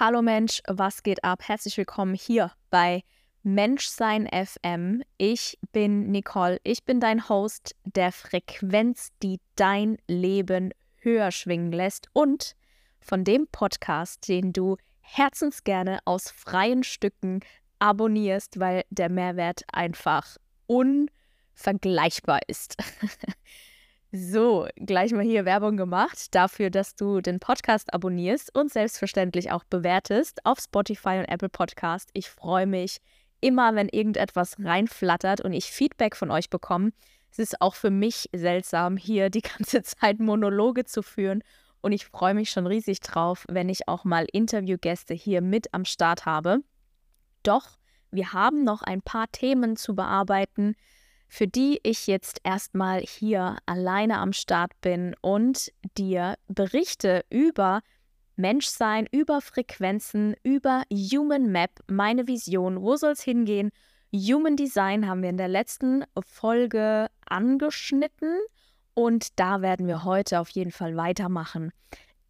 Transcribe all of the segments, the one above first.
Hallo Mensch, was geht ab? Herzlich willkommen hier bei Menschsein FM. Ich bin Nicole, ich bin dein Host der Frequenz, die dein Leben höher schwingen lässt und von dem Podcast, den du herzensgerne aus freien Stücken abonnierst, weil der Mehrwert einfach unvergleichbar ist. So, gleich mal hier Werbung gemacht dafür, dass du den Podcast abonnierst und selbstverständlich auch bewertest auf Spotify und Apple Podcast. Ich freue mich immer, wenn irgendetwas reinflattert und ich Feedback von euch bekomme. Es ist auch für mich seltsam, hier die ganze Zeit Monologe zu führen und ich freue mich schon riesig drauf, wenn ich auch mal Interviewgäste hier mit am Start habe. Doch wir haben noch ein paar Themen zu bearbeiten für die ich jetzt erstmal hier alleine am Start bin und dir berichte über Menschsein, über Frequenzen, über Human Map, meine Vision, wo soll es hingehen? Human Design haben wir in der letzten Folge angeschnitten und da werden wir heute auf jeden Fall weitermachen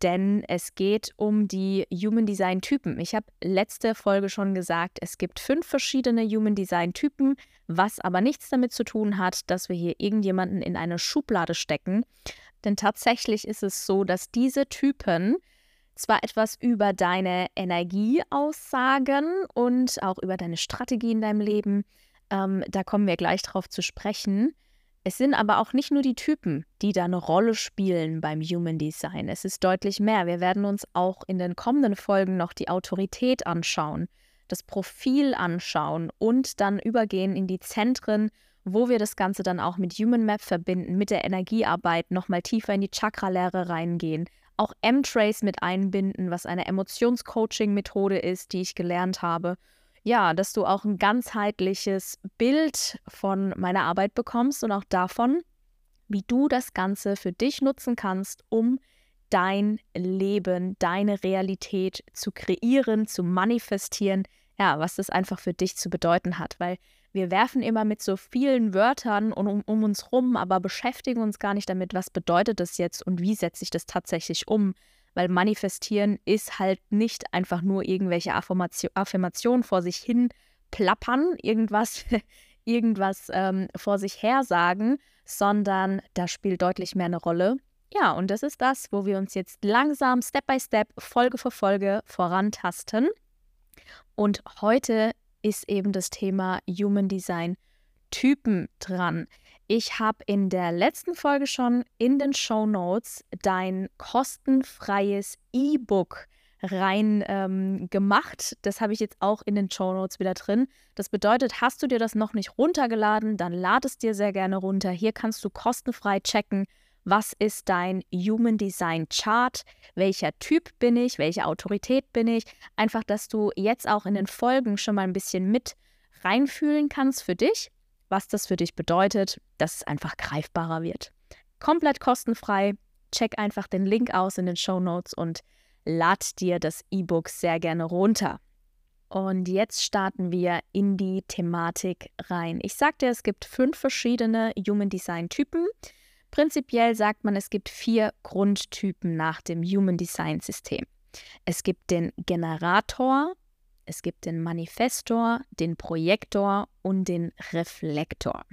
denn es geht um die Human Design Typen. Ich habe letzte Folge schon gesagt, es gibt fünf verschiedene Human Design Typen, was aber nichts damit zu tun hat, dass wir hier irgendjemanden in eine Schublade stecken. Denn tatsächlich ist es so, dass diese Typen zwar etwas über deine Energie aussagen und auch über deine Strategie in deinem Leben, ähm, da kommen wir gleich drauf zu sprechen, es sind aber auch nicht nur die Typen, die da eine Rolle spielen beim Human Design. Es ist deutlich mehr. Wir werden uns auch in den kommenden Folgen noch die Autorität anschauen, das Profil anschauen und dann übergehen in die Zentren, wo wir das Ganze dann auch mit Human Map verbinden, mit der Energiearbeit, nochmal tiefer in die Chakra-Lehre reingehen, auch M-Trace mit einbinden, was eine Emotionscoaching-Methode ist, die ich gelernt habe ja, dass du auch ein ganzheitliches Bild von meiner Arbeit bekommst und auch davon, wie du das Ganze für dich nutzen kannst, um dein Leben, deine Realität zu kreieren, zu manifestieren, ja, was das einfach für dich zu bedeuten hat, weil wir werfen immer mit so vielen Wörtern um, um uns rum, aber beschäftigen uns gar nicht damit, was bedeutet das jetzt und wie setze ich das tatsächlich um weil manifestieren ist halt nicht einfach nur irgendwelche Affirmation, Affirmationen vor sich hin plappern, irgendwas, irgendwas ähm, vor sich her sagen, sondern da spielt deutlich mehr eine Rolle. Ja, und das ist das, wo wir uns jetzt langsam, Step by Step, Folge für Folge vorantasten. Und heute ist eben das Thema Human Design Typen dran. Ich habe in der letzten Folge schon in den Show Notes dein kostenfreies E-Book rein ähm, gemacht. Das habe ich jetzt auch in den Show Notes wieder drin. Das bedeutet, hast du dir das noch nicht runtergeladen, dann lad es dir sehr gerne runter. Hier kannst du kostenfrei checken, was ist dein Human Design Chart, welcher Typ bin ich, welche Autorität bin ich. Einfach, dass du jetzt auch in den Folgen schon mal ein bisschen mit reinfühlen kannst für dich was das für dich bedeutet, dass es einfach greifbarer wird. Komplett kostenfrei. Check einfach den Link aus in den Show Notes und lad dir das E-Book sehr gerne runter. Und jetzt starten wir in die Thematik rein. Ich sagte, es gibt fünf verschiedene Human Design Typen. Prinzipiell sagt man, es gibt vier Grundtypen nach dem Human Design System. Es gibt den Generator, es gibt den Manifestor, den Projektor und den Reflektor.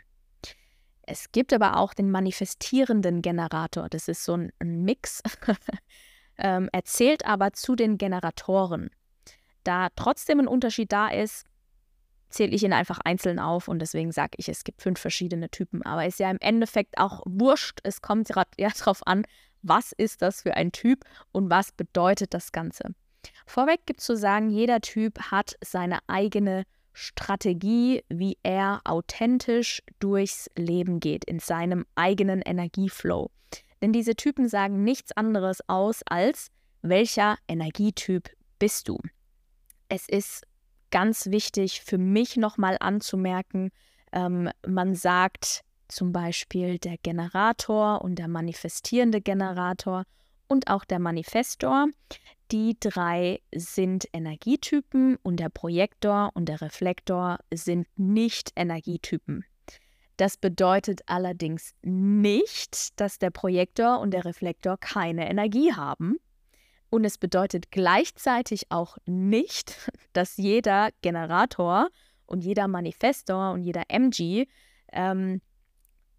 Es gibt aber auch den manifestierenden Generator. Das ist so ein, Mix. ähm, erzählt aber zu den Generatoren. Da trotzdem ein Unterschied da ist, zähle ich ihn einfach einzeln auf und deswegen sage ich, es gibt fünf verschiedene Typen. Aber ist ja im Endeffekt auch wurscht. Es kommt ja darauf an, was ist das für ein Typ und was bedeutet das Ganze. Vorweg gibt es zu sagen, jeder Typ hat seine eigene Strategie, wie er authentisch durchs Leben geht, in seinem eigenen Energieflow. Denn diese Typen sagen nichts anderes aus als, welcher Energietyp bist du. Es ist ganz wichtig für mich nochmal anzumerken, ähm, man sagt zum Beispiel der Generator und der manifestierende Generator und auch der Manifestor. Die drei sind Energietypen und der Projektor und der Reflektor sind nicht Energietypen. Das bedeutet allerdings nicht, dass der Projektor und der Reflektor keine Energie haben. Und es bedeutet gleichzeitig auch nicht, dass jeder Generator und jeder Manifestor und jeder MG, ähm,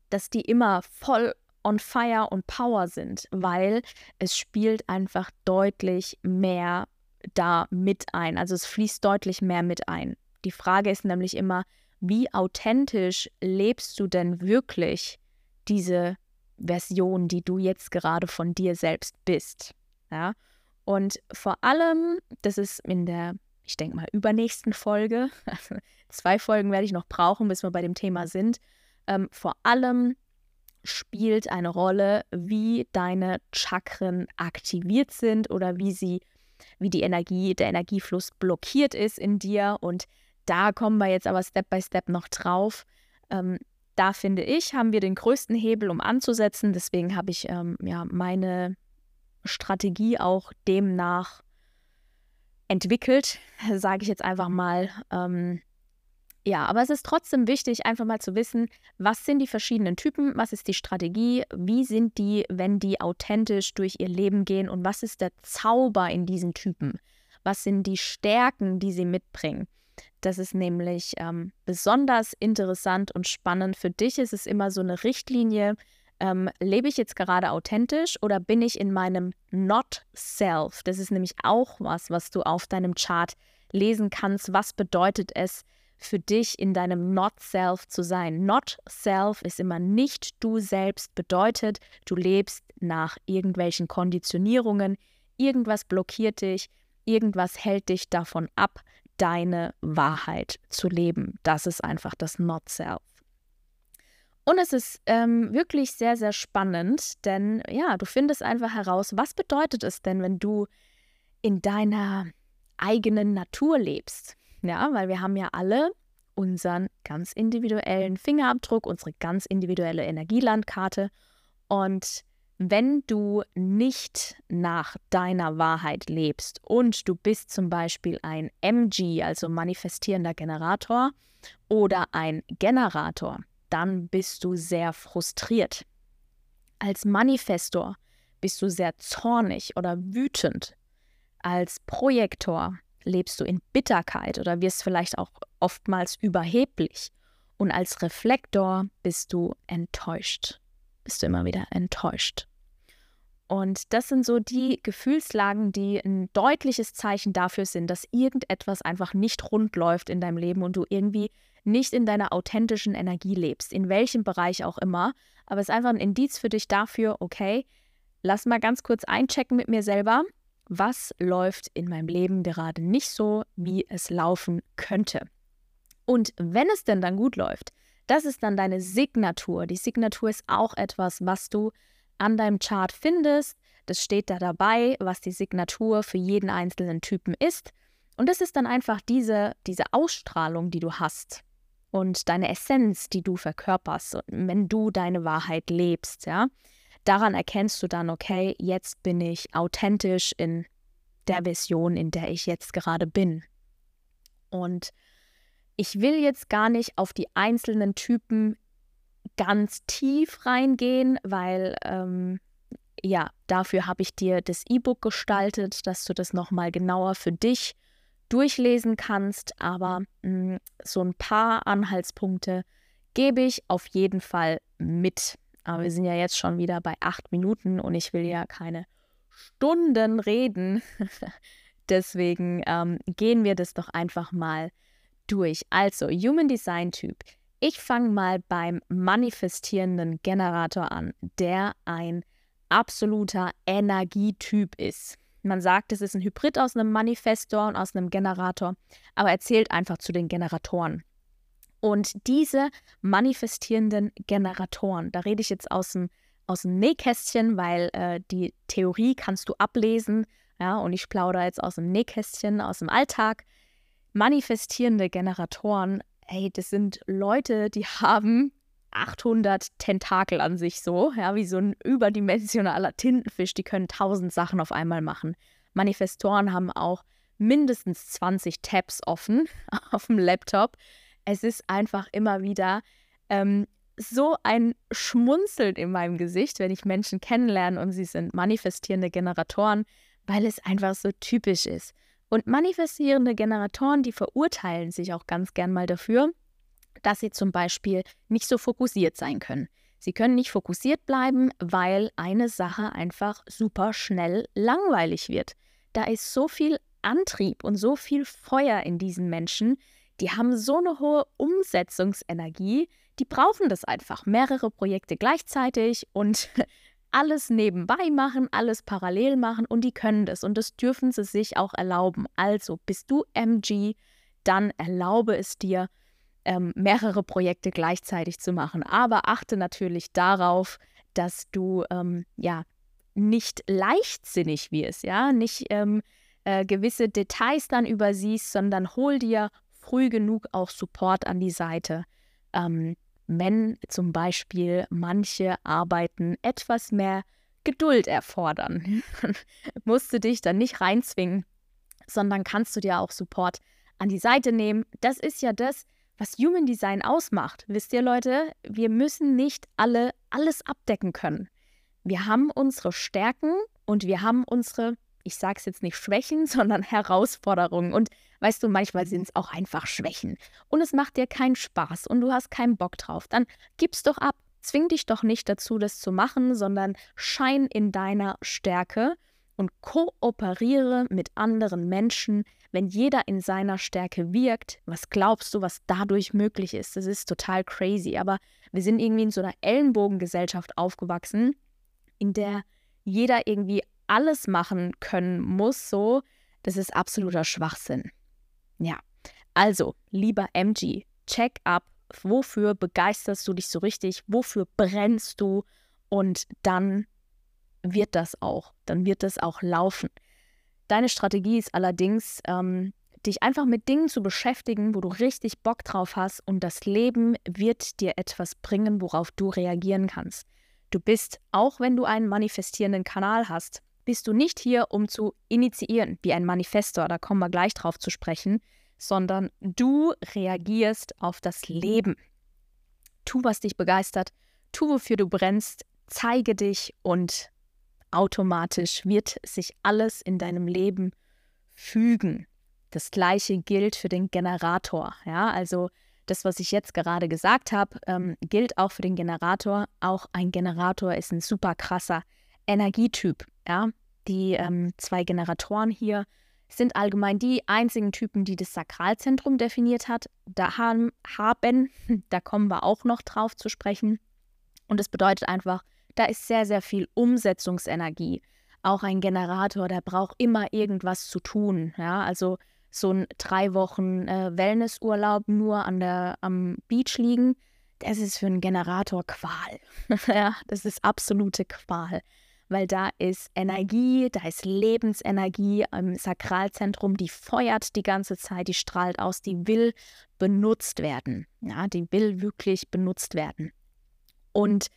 dass die immer voll on fire und power sind, weil es spielt einfach deutlich mehr da mit ein. Also es fließt deutlich mehr mit ein. Die Frage ist nämlich immer, wie authentisch lebst du denn wirklich diese Version, die du jetzt gerade von dir selbst bist? Ja? Und vor allem, das ist in der, ich denke mal, übernächsten Folge, also zwei Folgen werde ich noch brauchen, bis wir bei dem Thema sind. Ähm, vor allem spielt eine Rolle, wie deine Chakren aktiviert sind oder wie sie, wie die Energie, der Energiefluss blockiert ist in dir. Und da kommen wir jetzt aber Step by Step noch drauf. Ähm, da finde ich, haben wir den größten Hebel, um anzusetzen. Deswegen habe ich ähm, ja meine Strategie auch demnach entwickelt, sage ich jetzt einfach mal. Ähm, ja, aber es ist trotzdem wichtig, einfach mal zu wissen, was sind die verschiedenen Typen, was ist die Strategie, wie sind die, wenn die authentisch durch ihr Leben gehen und was ist der Zauber in diesen Typen? Was sind die Stärken, die sie mitbringen? Das ist nämlich ähm, besonders interessant und spannend. Für dich ist es immer so eine Richtlinie, ähm, lebe ich jetzt gerade authentisch oder bin ich in meinem Not-Self? Das ist nämlich auch was, was du auf deinem Chart lesen kannst. Was bedeutet es für dich, in deinem Not-Self zu sein? Not-Self ist immer nicht du selbst, bedeutet, du lebst nach irgendwelchen Konditionierungen, irgendwas blockiert dich, irgendwas hält dich davon ab, deine Wahrheit zu leben. Das ist einfach das Not-Self. Und es ist ähm, wirklich sehr, sehr spannend, denn ja, du findest einfach heraus, was bedeutet es denn, wenn du in deiner eigenen Natur lebst. Ja, weil wir haben ja alle unseren ganz individuellen Fingerabdruck, unsere ganz individuelle Energielandkarte. Und wenn du nicht nach deiner Wahrheit lebst und du bist zum Beispiel ein MG, also manifestierender Generator, oder ein Generator, dann bist du sehr frustriert. Als Manifestor bist du sehr zornig oder wütend. Als Projektor lebst du in Bitterkeit oder wirst vielleicht auch oftmals überheblich. Und als Reflektor bist du enttäuscht. Bist du immer wieder enttäuscht. Und das sind so die Gefühlslagen, die ein deutliches Zeichen dafür sind, dass irgendetwas einfach nicht rund läuft in deinem Leben und du irgendwie nicht in deiner authentischen Energie lebst, in welchem Bereich auch immer. Aber es ist einfach ein Indiz für dich dafür, okay, lass mal ganz kurz einchecken mit mir selber, was läuft in meinem Leben gerade nicht so, wie es laufen könnte. Und wenn es denn dann gut läuft, das ist dann deine Signatur. Die Signatur ist auch etwas, was du an deinem Chart findest. Das steht da dabei, was die Signatur für jeden einzelnen Typen ist. Und das ist dann einfach diese, diese Ausstrahlung, die du hast und deine Essenz, die du verkörperst, wenn du deine Wahrheit lebst, ja. Daran erkennst du dann, okay, jetzt bin ich authentisch in der Vision, in der ich jetzt gerade bin. Und ich will jetzt gar nicht auf die einzelnen Typen ganz tief reingehen, weil ähm, ja, dafür habe ich dir das E-Book gestaltet, dass du das nochmal genauer für dich durchlesen kannst, aber mh, hm, so ein paar Anhaltspunkte gebe ich auf jeden Fall mit. Aber wir sind ja jetzt schon wieder bei acht Minuten und ich will ja keine Stunden reden. Deswegen ähm, gehen wir das doch einfach mal durch. Also, Human Design Typ. Ich fange mal beim manifestierenden Generator an, der ein absoluter Energietyp ist. Man sagt, es ist ein Hybrid aus einem Manifestor und aus einem Generator, aber er zählt einfach zu den Generatoren. Und diese manifestierenden Generatoren, da rede ich jetzt aus dem, aus dem Nähkästchen, weil äh, die Theorie kannst du ablesen, ja, und ich plaudere jetzt aus dem Nähkästchen, aus dem Alltag. Manifestierende Generatoren, hey, das sind Leute, die haben 800 Tentakel an sich so, ja, wie so ein überdimensionaler Tintenfisch, die können tausend Sachen auf einmal machen. Manifestoren haben auch mindestens 20 Tabs offen auf dem Laptop. Es ist einfach immer wieder ähm, so ein Schmunzeln in meinem Gesicht, wenn ich Menschen kennenlerne und sie sind manifestierende Generatoren, weil es einfach so typisch ist. Und manifestierende Generatoren, die verurteilen sich auch ganz gern mal dafür, dass sie zum Beispiel nicht so fokussiert sein können. Sie können nicht fokussiert bleiben, weil eine Sache einfach super schnell langweilig wird. Da ist so viel Antrieb und so viel Feuer in diesen Menschen. Die haben so eine hohe Umsetzungsenergie, die brauchen das einfach. Mehrere Projekte gleichzeitig und alles nebenbei machen, alles parallel machen und die können das und das dürfen sie sich auch erlauben. Also bist du MG, dann erlaube es dir, ähm, mehrere Projekte gleichzeitig zu machen. Aber achte natürlich darauf, dass du ähm, ja nicht leichtsinnig wirst, ja, nicht ähm, äh, gewisse Details dann übersiehst, sondern hol dir früh genug auch Support an die Seite. Ähm, wenn zum Beispiel manche Arbeiten etwas mehr Geduld erfordern, musst du dich dann nicht reinzwingen, sondern kannst du dir auch Support an die Seite nehmen. Das ist ja das, was Human Design ausmacht. Wisst ihr Leute, wir müssen nicht alle alles abdecken können. Wir haben unsere Stärken und wir haben unsere, ich sage es jetzt nicht Schwächen, sondern Herausforderungen. Und weißt du, manchmal sind es auch einfach Schwächen. Und es macht dir keinen Spaß und du hast keinen Bock drauf. Dann gib's doch ab. Zwing dich doch nicht dazu, das zu machen, sondern schein in deiner Stärke und kooperiere mit anderen Menschen, wenn jeder in seiner Stärke wirkt. Was glaubst du, was dadurch möglich ist? Das ist total crazy. Aber wir sind irgendwie in so einer Ellenbogengesellschaft aufgewachsen, in der jeder irgendwie alles machen können muss, so. Das ist absoluter Schwachsinn. Ja, also, lieber MG, check up, wofür begeisterst du dich so richtig, wofür brennst du und dann wird das auch, dann wird das auch laufen. Deine Strategie ist allerdings, ähm, dich einfach mit Dingen zu beschäftigen, wo du richtig Bock drauf hast und das Leben wird dir etwas bringen, worauf du reagieren kannst. Du bist, auch wenn du einen manifestierenden Kanal hast, bist du nicht hier, um zu initiieren, wie ein Manifestor, da kommen wir gleich drauf zu sprechen, sondern du reagierst auf das Leben. Tu, was dich begeistert, tu, wofür du brennst, zeige dich und automatisch wird sich alles in deinem Leben fügen. Das gleiche gilt für den Generator. Ja, also das, was ich jetzt gerade gesagt habe, ähm, gilt auch für den Generator. Auch ein Generator ist ein super krasser Energietyp. Ja, die ähm, zwei Generatoren hier sind allgemein die einzigen Typen, die das Sakralzentrum definiert hat. Da haben, haben, da kommen wir auch noch drauf zu sprechen. Und es bedeutet einfach, da ist sehr, sehr viel Umsetzungsenergie. Auch ein Generator, der braucht immer irgendwas zu tun. Ja, also so ein drei Wochen äh, Wellnessurlaub nur an der, am Beach liegen, das ist für einen Generator Qual. ja, das ist absolute Qual. Weil da ist Energie, da ist Lebensenergie im Sakralzentrum, die feuert die ganze Zeit, die strahlt aus, die will benutzt werden. Ja, die will wirklich benutzt werden. Und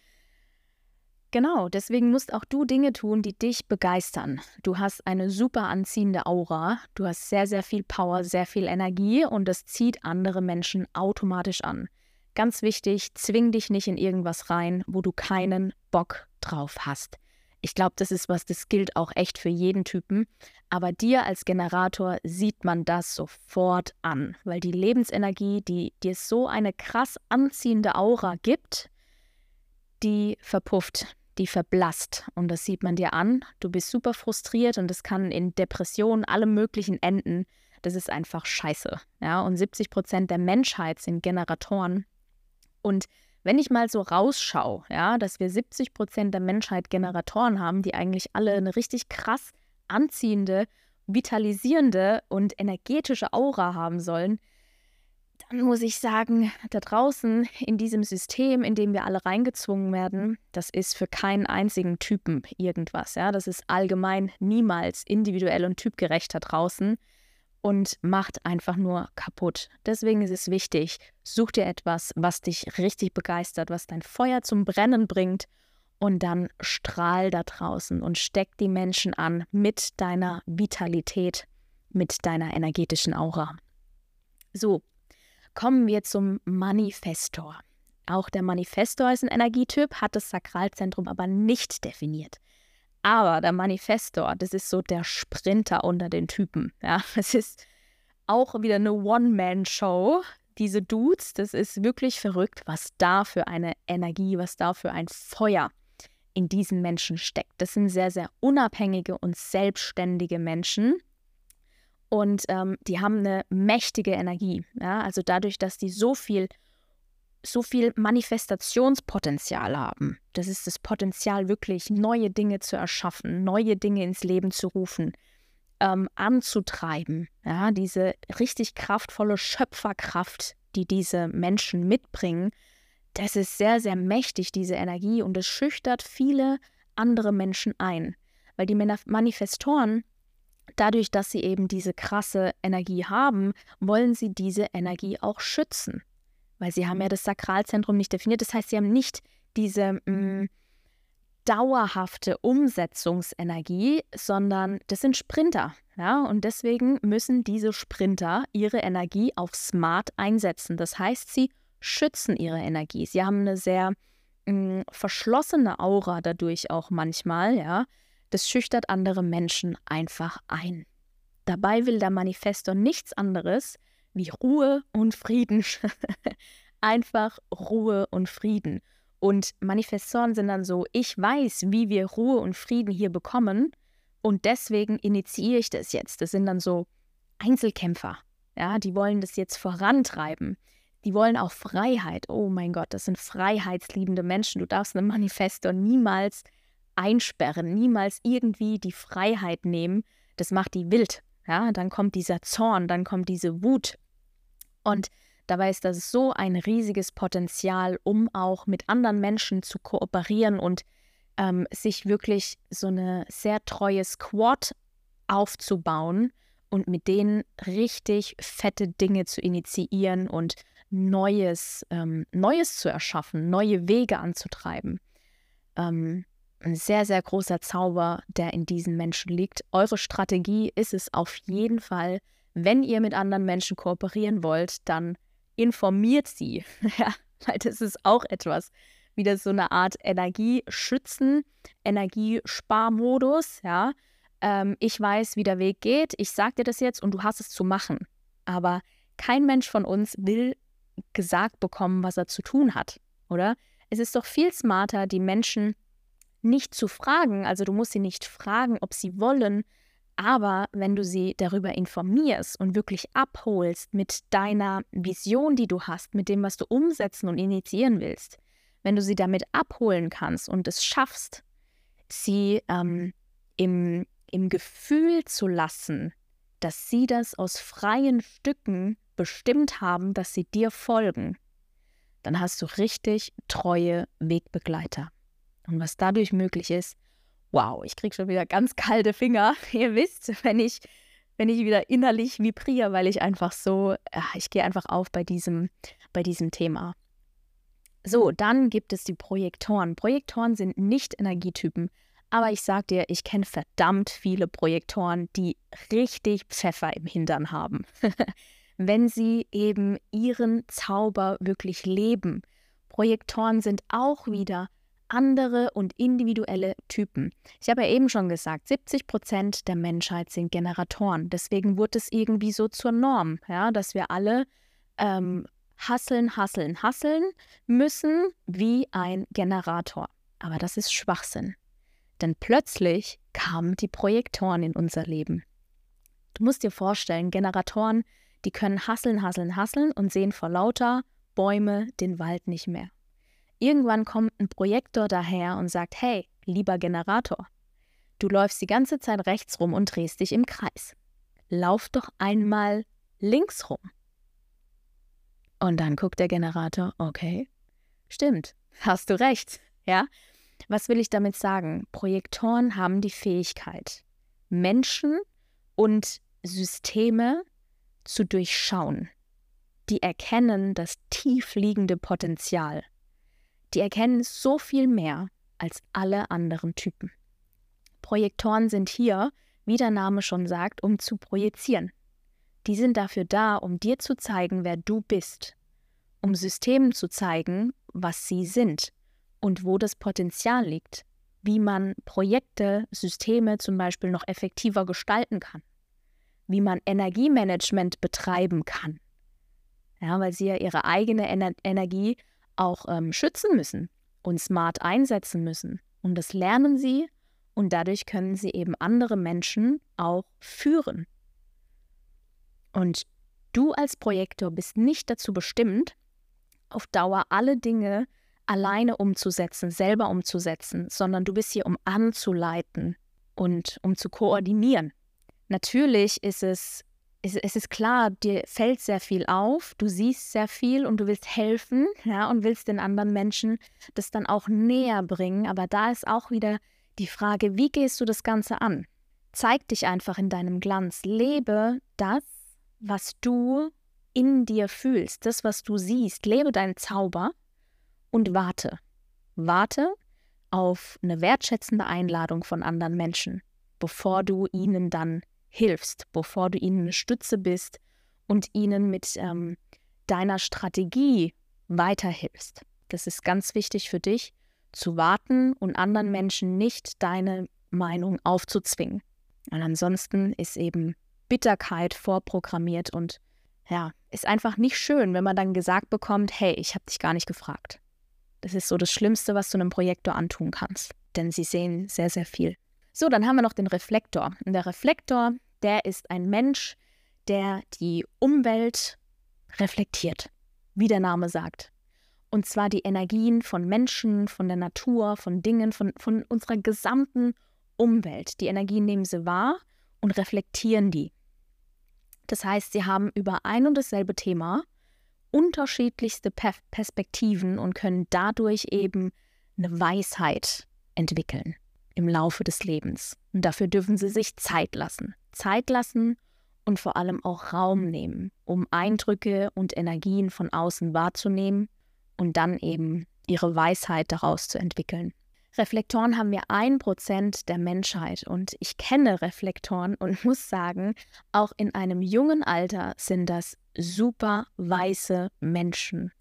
Genau, deswegen musst auch du Dinge tun, die dich begeistern. Du hast eine super anziehende Aura, du hast sehr, sehr viel Power, sehr viel Energie und das zieht andere Menschen automatisch an. Ganz wichtig, zwing dich nicht in irgendwas rein, wo du keinen Bock drauf hast. Ich glaube, das ist was, das gilt auch echt für jeden Typen. Aber dir als Generator sieht man das sofort an, weil die Lebensenergie, die dir so eine krass anziehende Aura gibt, die verpufft die verblasst. Und das sieht man dir an. Du bist super frustriert und das kann in Depressionen, allem Möglichen enden. Das ist einfach scheiße. Ja, und 70 Prozent der Menschheit sind Generatoren. Und wenn ich mal so rausschaue, ja, dass wir 70 Prozent der Menschheit Generatoren haben, die eigentlich alle eine richtig krass anziehende, vitalisierende und energetische Aura haben sollen, dann muss ich sagen, da draußen in diesem System, in dem wir alle reingezwungen werden, das ist für keinen einzigen Typen irgendwas. Ja? Das ist allgemein niemals individuell und typgerecht da draußen und macht einfach nur kaputt. Deswegen ist es wichtig, such dir etwas, was dich richtig begeistert, was dein Feuer zum Brennen bringt und dann strahl da draußen und steck die Menschen an mit deiner Vitalität, mit deiner energetischen Aura. So, Kommen wir zum Manifestor. Auch der Manifestor ist ein Energietyp, hat das Sakralzentrum aber nicht definiert. Aber der Manifestor, das ist so der Sprinter unter den Typen. Ja, es ist auch wieder eine One-Man-Show. Diese Dudes, das ist wirklich verrückt, was da für eine Energie, was da für ein Feuer in diesen Menschen steckt. Das sind sehr, sehr unabhängige und selbstständige Menschen. Und ähm, die haben eine mächtige Energie. Ja? Also dadurch, dass die so viel, so viel Manifestationspotenzial haben. Das ist das Potenzial, wirklich neue Dinge zu erschaffen, neue Dinge ins Leben zu rufen, ähm, anzutreiben. Ja? Diese richtig kraftvolle Schöpferkraft, die diese Menschen mitbringen, das ist sehr, sehr mächtig, diese Energie, und es schüchtert viele andere Menschen ein. Weil die Manifestoren, dadurch, dass sie eben diese krasse Energie haben, wollen sie diese Energie auch schützen. Weil sie haben ja das Sakralzentrum nicht definiert. Das heißt, sie haben nicht diese mh, mm, dauerhafte Umsetzungsenergie, sondern das sind Sprinter. Ja? Und deswegen müssen diese Sprinter ihre Energie auf smart einsetzen. Das heißt, sie schützen ihre Energie. Sie haben eine sehr mh, hm, verschlossene Aura dadurch auch manchmal, ja. Das schüchtert andere Menschen einfach ein. Dabei will der Manifestor nichts anderes wie Ruhe und Frieden. einfach Ruhe und Frieden. Und Manifestoren sind dann so, ich weiß, wie wir Ruhe und Frieden hier bekommen und deswegen initiiere ich das jetzt. Das sind dann so Einzelkämpfer, ja, die wollen das jetzt vorantreiben. Die wollen auch Freiheit. Oh mein Gott, das sind freiheitsliebende Menschen. Du darfst einen Manifestor niemals einsperren, niemals irgendwie die Freiheit nehmen. Das macht die wild. Ja, dann kommt dieser Zorn, dann kommt diese Wut. Und dabei ist das so ein riesiges Potenzial, um auch mit anderen Menschen zu kooperieren und ähm, sich wirklich so eine sehr treue Squad aufzubauen und mit denen richtig fette Dinge zu initiieren und Neues, ähm, Neues zu erschaffen, neue Wege anzutreiben. Ähm, ein sehr, sehr großer Zauber, der in diesen Menschen liegt. Eure Strategie ist es auf jeden Fall, wenn ihr mit anderen Menschen kooperieren wollt, dann informiert sie. ja, weil das ist auch etwas, wieder so eine Art Energieschützen, Energiesparmodus, ja. Ähm, ich weiß, wie der Weg geht, ich sage dir das jetzt und du hast es zu machen. Aber kein Mensch von uns will gesagt bekommen, was er zu tun hat, oder? Es ist doch viel smarter, die Menschen nicht zu fragen, also du musst sie nicht fragen, ob sie wollen, aber wenn du sie darüber informierst und wirklich abholst mit deiner Vision, die du hast, mit dem, was du umsetzen und initiieren willst, wenn du sie damit abholen kannst und es schaffst, sie ähm, im, im Gefühl zu lassen, dass sie das aus freien Stücken bestimmt haben, dass sie dir folgen, dann hast du richtig treue Wegbegleiter. Und was dadurch möglich ist, wow, ich kriege schon wieder ganz kalte Finger. Ihr wisst, wenn ich, wenn ich wieder innerlich vibriere, weil ich einfach so, ich gehe einfach auf bei diesem, bei diesem Thema. So, dann gibt es die Projektoren. Projektoren sind nicht Energietypen, aber ich sag dir, ich kenne verdammt viele Projektoren, die richtig Pfeffer im Hintern haben. wenn sie eben ihren Zauber wirklich leben. Projektoren sind auch wieder andere und individuelle Typen. Ich habe ja eben schon gesagt, 70 Prozent der Menschheit sind Generatoren. Deswegen wurde es irgendwie so zur Norm, ja, dass wir alle ähm, hasseln, hasseln, hasseln müssen wie ein Generator. Aber das ist Schwachsinn. Denn plötzlich kamen die Projektoren in unser Leben. Du musst dir vorstellen, Generatoren die können hasseln, hasseln, hasseln und sehen vor lauter Bäume den Wald nicht mehr. Irgendwann kommt ein Projektor daher und sagt, hey, lieber Generator, du läufst die ganze Zeit rechts rum und drehst dich im Kreis. Lauf doch einmal links rum. Und dann guckt der Generator, okay, stimmt, hast du recht, ja? Was will ich damit sagen? Projektoren haben die Fähigkeit, Menschen und Systeme zu durchschauen. Die erkennen das tiefliegende Potenzial. Die erkennen so viel mehr als alle anderen Typen. Projektoren sind hier, wie der Name schon sagt, um zu projizieren. Die sind dafür da, um dir zu zeigen, wer du bist, um Systemen zu zeigen, was sie sind und wo das Potenzial liegt, wie man Projekte, Systeme zum Beispiel noch effektiver gestalten kann, wie man Energiemanagement betreiben kann. Ja, weil sie ja ihre eigene Ener Energie auch ähm, schützen müssen und smart einsetzen müssen. Und das lernen sie und dadurch können sie eben andere Menschen auch führen. Und du als Projektor bist nicht dazu bestimmt, auf Dauer alle Dinge alleine umzusetzen, selber umzusetzen, sondern du bist hier, um anzuleiten und um zu koordinieren. Natürlich ist es, es, es ist klar, dir fällt sehr viel auf, du siehst sehr viel und du willst helfen, ja, und willst den anderen Menschen das dann auch näher bringen. Aber da ist auch wieder die Frage, wie gehst du das Ganze an? Zeig dich einfach in deinem Glanz, lebe das, was du in dir fühlst, das, was du siehst, lebe deinen Zauber und warte. Warte auf eine wertschätzende Einladung von anderen Menschen, bevor du ihnen dann hilfst, bevor du ihnen eine Stütze bist und ihnen mit ähm, deiner Strategie weiterhilfst. Das ist ganz wichtig für dich, zu warten und anderen Menschen nicht deine Meinung aufzuzwingen. Und ansonsten ist eben Bitterkeit vorprogrammiert und ja, ist einfach nicht schön, wenn man dann gesagt bekommt, hey, ich habe dich gar nicht gefragt. Das ist so das Schlimmste, was du einem Projektor antun kannst, denn sie sehen sehr, sehr viel. So, dann haben wir noch den Reflektor. Und der Reflektor, der ist ein Mensch, der die Umwelt reflektiert, wie der Name sagt. Und zwar die Energien von Menschen, von der Natur, von Dingen, von, von unserer gesamten Umwelt. Die Energien nehmen sie wahr und reflektieren die. Das heißt, sie haben über ein und dasselbe Thema unterschiedlichste Perspektiven und können dadurch eben eine Weisheit entwickeln im Laufe des Lebens. Und dafür dürfen sie sich Zeit lassen. Zeit lassen und vor allem auch Raum nehmen, um Eindrücke und Energien von außen wahrzunehmen und dann eben ihre Weisheit daraus zu entwickeln. Reflektoren haben wir ein Prozent der Menschheit und ich kenne Reflektoren und muss sagen, auch in einem jungen Alter sind das super weiße Menschen.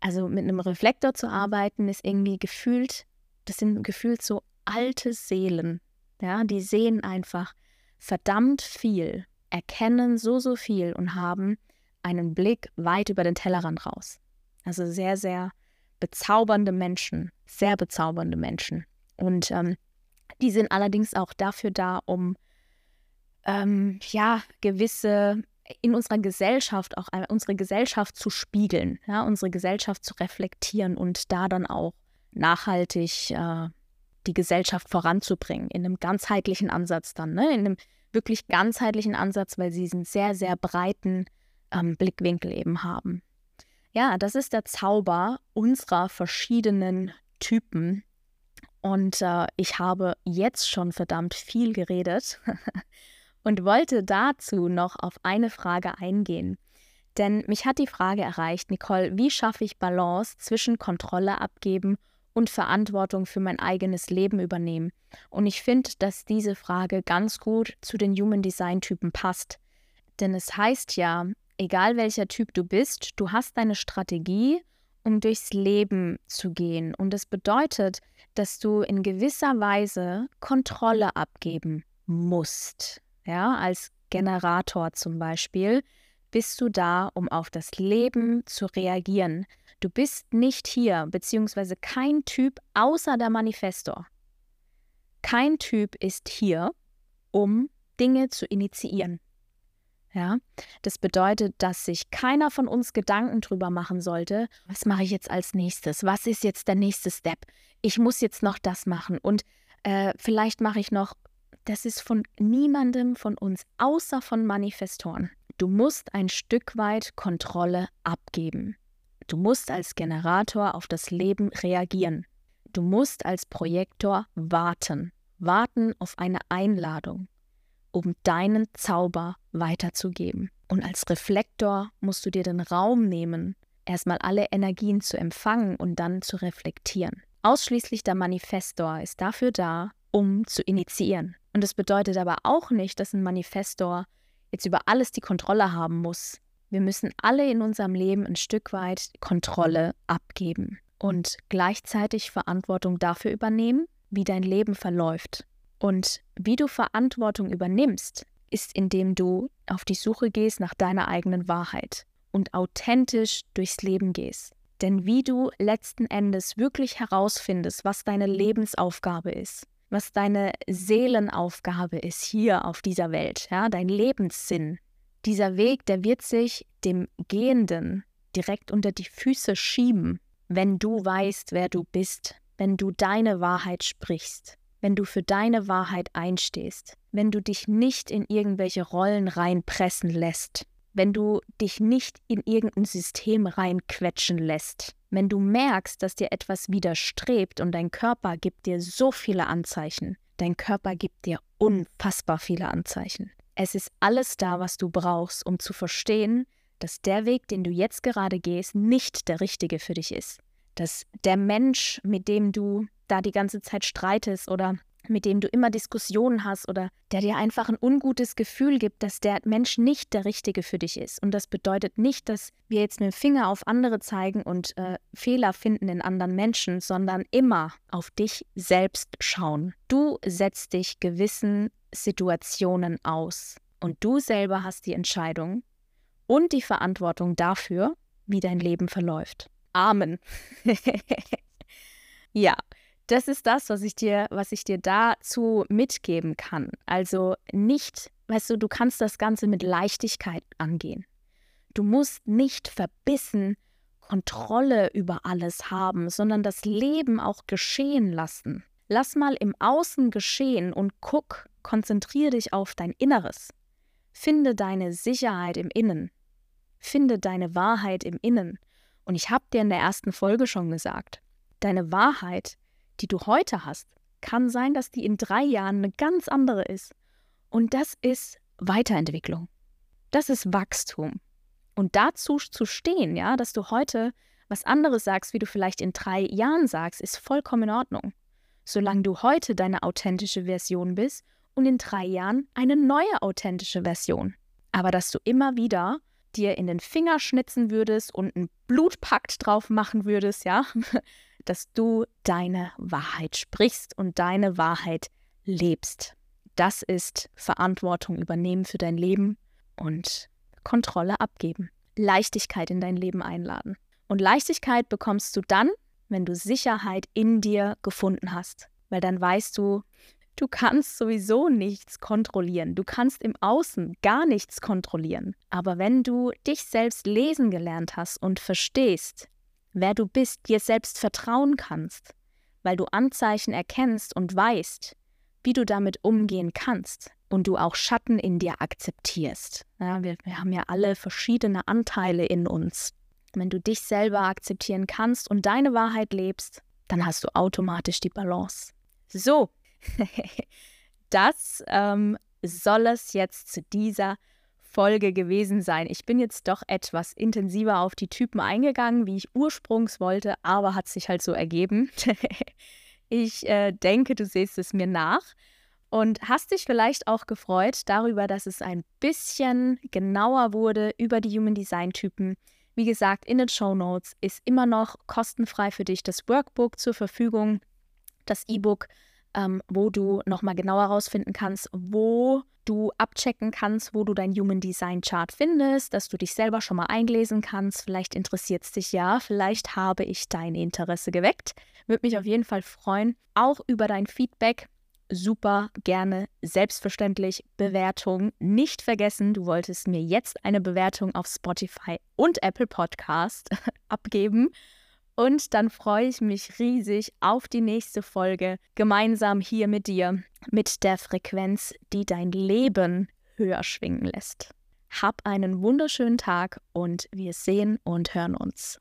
Also mit einem Reflektor zu arbeiten ist irgendwie gefühlt, das sind gefühlt so alte Seelen. Ja, die sehen einfach verdammt viel, erkennen so, so viel und haben einen Blick weit über den Tellerrand raus. Also sehr, sehr bezaubernde Menschen, sehr bezaubernde Menschen. Und ähm, die sind allerdings auch dafür da, um ähm, ja gewisse in unserer Gesellschaft auch unsere Gesellschaft zu spiegeln, ja, unsere Gesellschaft zu reflektieren und da dann auch nachhaltig äh, die Gesellschaft voranzubringen, in einem ganzheitlichen Ansatz dann, ne? in einem wirklich ganzheitlichen Ansatz, weil sie einen sehr, sehr breiten ähm, Blickwinkel eben haben. Ja, das ist der Zauber unserer verschiedenen Typen. Und äh, ich habe jetzt schon verdammt viel geredet und wollte dazu noch auf eine Frage eingehen. Denn mich hat die Frage erreicht, Nicole, wie schaffe ich Balance zwischen Kontrolle abgeben und Verantwortung für mein eigenes Leben übernehmen? Und ich finde, dass diese Frage ganz gut zu den Human Design Typen passt. Denn es heißt ja, egal welcher Typ du bist, du hast deine Strategie, um durchs Leben zu gehen. Und das bedeutet, dass du in gewisser Weise Kontrolle abgeben musst. Ja, als Generator zum Beispiel bist du da, um auf das Leben zu reagieren. Du bist nicht hier, beziehungsweise kein Typ außer der Manifestor. Kein Typ ist hier, um Dinge zu initiieren. Ja, das bedeutet, dass sich keiner von uns Gedanken drüber machen sollte, was mache ich jetzt als nächstes? Was ist jetzt der nächste Step? Ich muss jetzt noch das machen und äh, vielleicht mache ich noch. Das ist von niemandem von uns, außer von Manifestoren. Du musst ein Stück weit Kontrolle abgeben. Du musst als Generator auf das Leben reagieren. Du musst als Projektor warten. Warten auf eine Einladung um deinen Zauber weiterzugeben. Und als Reflektor musst du dir den Raum nehmen, erstmal alle Energien zu empfangen und dann zu reflektieren. Ausschließlich der Manifestor ist dafür da, um zu initiieren. Und das bedeutet aber auch nicht, dass ein Manifestor jetzt über alles die Kontrolle haben muss. Wir müssen alle in unserem Leben ein Stück weit Kontrolle abgeben und gleichzeitig Verantwortung dafür übernehmen, wie dein Leben verläuft. Und wie du Verantwortung übernimmst, ist, indem du auf die Suche gehst nach deiner eigenen Wahrheit und authentisch durchs Leben gehst. Denn wie du letzten Endes wirklich herausfindest, was deine Lebensaufgabe ist, was deine Seelenaufgabe ist hier auf dieser Welt, ja, dein Lebenssinn, dieser Weg, der wird sich dem Gehenden direkt unter die Füße schieben, wenn du weißt, wer du bist, wenn du deine Wahrheit sprichst, wenn du für deine Wahrheit einstehst, wenn du dich nicht in irgendwelche Rollen reinpressen lässt, wenn du dich nicht in irgendein System reinquetschen lässt, wenn du merkst, dass dir etwas widerstrebt und dein Körper gibt dir so viele Anzeichen, dein Körper gibt dir unfassbar viele Anzeichen. Es ist alles da, was du brauchst, um zu verstehen, dass der Weg, den du jetzt gerade gehst, nicht der richtige für dich ist. Dass der Mensch, mit dem du da die ganze Zeit streitest oder mit dem du immer Diskussionen hast oder der dir einfach ein ungutes Gefühl gibt, dass der Mensch nicht der Richtige für dich ist. Und das bedeutet nicht, dass wir jetzt mit dem Finger auf andere zeigen und äh, Fehler finden in anderen Menschen, sondern immer auf dich selbst schauen. Du setzt dich gewissen Situationen aus und du selber hast die Entscheidung und die Verantwortung dafür, wie dein Leben verläuft. Amen. ja, das ist das, was ich dir, was ich dir dazu mitgeben kann. Also nicht, weißt du, du kannst das Ganze mit Leichtigkeit angehen. Du musst nicht verbissen Kontrolle über alles haben, sondern das Leben auch geschehen lassen. Lass mal im Außen geschehen und guck, konzentriere dich auf dein Inneres. Finde deine Sicherheit im Innen. Finde deine Wahrheit im Innen. Und ich habe dir in der ersten Folge schon gesagt, deine Wahrheit die du heute hast, kann sein, dass die in drei Jahren eine ganz andere ist. Und das ist Weiterentwicklung. Das ist Wachstum. Und dazu zu stehen, ja, dass du heute was anderes sagst, wie du vielleicht in drei Jahren sagst, ist vollkommen in Ordnung. Solange du heute deine authentische Version bist und in drei Jahren eine neue authentische Version. Aber dass du immer wieder dir in den Finger schnitzen würdest und einen Blutpakt drauf machen würdest, ja, dass du deine Wahrheit sprichst und deine Wahrheit lebst. Das ist Verantwortung übernehmen für dein Leben und Kontrolle abgeben. Leichtigkeit in dein Leben einladen. Und Leichtigkeit bekommst du dann, wenn du Sicherheit in dir gefunden hast. Weil dann weißt du, du kannst sowieso nichts kontrollieren. Du kannst im Außen gar nichts kontrollieren. Aber wenn du dich selbst lesen gelernt hast und verstehst, wer du bist, dir selbst vertrauen kannst, weil du Anzeichen erkennst und weißt, wie du damit umgehen kannst und du auch Schatten in dir akzeptierst. Ja, wir, wir haben ja alle verschiedene Anteile in uns. Wenn du dich selber akzeptieren kannst und deine Wahrheit lebst, dann hast du automatisch die Balance. So, das ähm, soll es jetzt zu dieser Folge gewesen sein. Ich bin jetzt doch etwas intensiver auf die Typen eingegangen, wie ich ursprungs wollte, aber hat sich halt so ergeben. ich äh, denke, du siehst es mir nach und hast dich vielleicht auch gefreut darüber, dass es ein bisschen genauer wurde über die Human Design Typen. Wie gesagt, in den Show Notes ist immer noch kostenfrei für dich das Workbook zur Verfügung, das E-Book, ähm, wo du nochmal genauer herausfinden kannst, wo du abchecken kannst, wo du dein Human Design Chart findest, dass du dich selber schon mal einlesen kannst. Vielleicht interessiert es dich ja, vielleicht habe ich dein Interesse geweckt. Würde mich auf jeden Fall freuen, auch über dein Feedback. Super gerne, selbstverständlich Bewertung. Nicht vergessen, du wolltest mir jetzt eine Bewertung auf Spotify und Apple Podcast abgeben. Und dann freue ich mich riesig auf die nächste Folge gemeinsam hier mit dir, mit der Frequenz, die dein Leben höher schwingen lässt. Hab einen wunderschönen Tag und wir sehen und hören uns.